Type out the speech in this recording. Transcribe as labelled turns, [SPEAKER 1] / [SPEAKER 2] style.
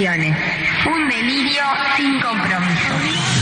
[SPEAKER 1] Un delirio sin compromiso.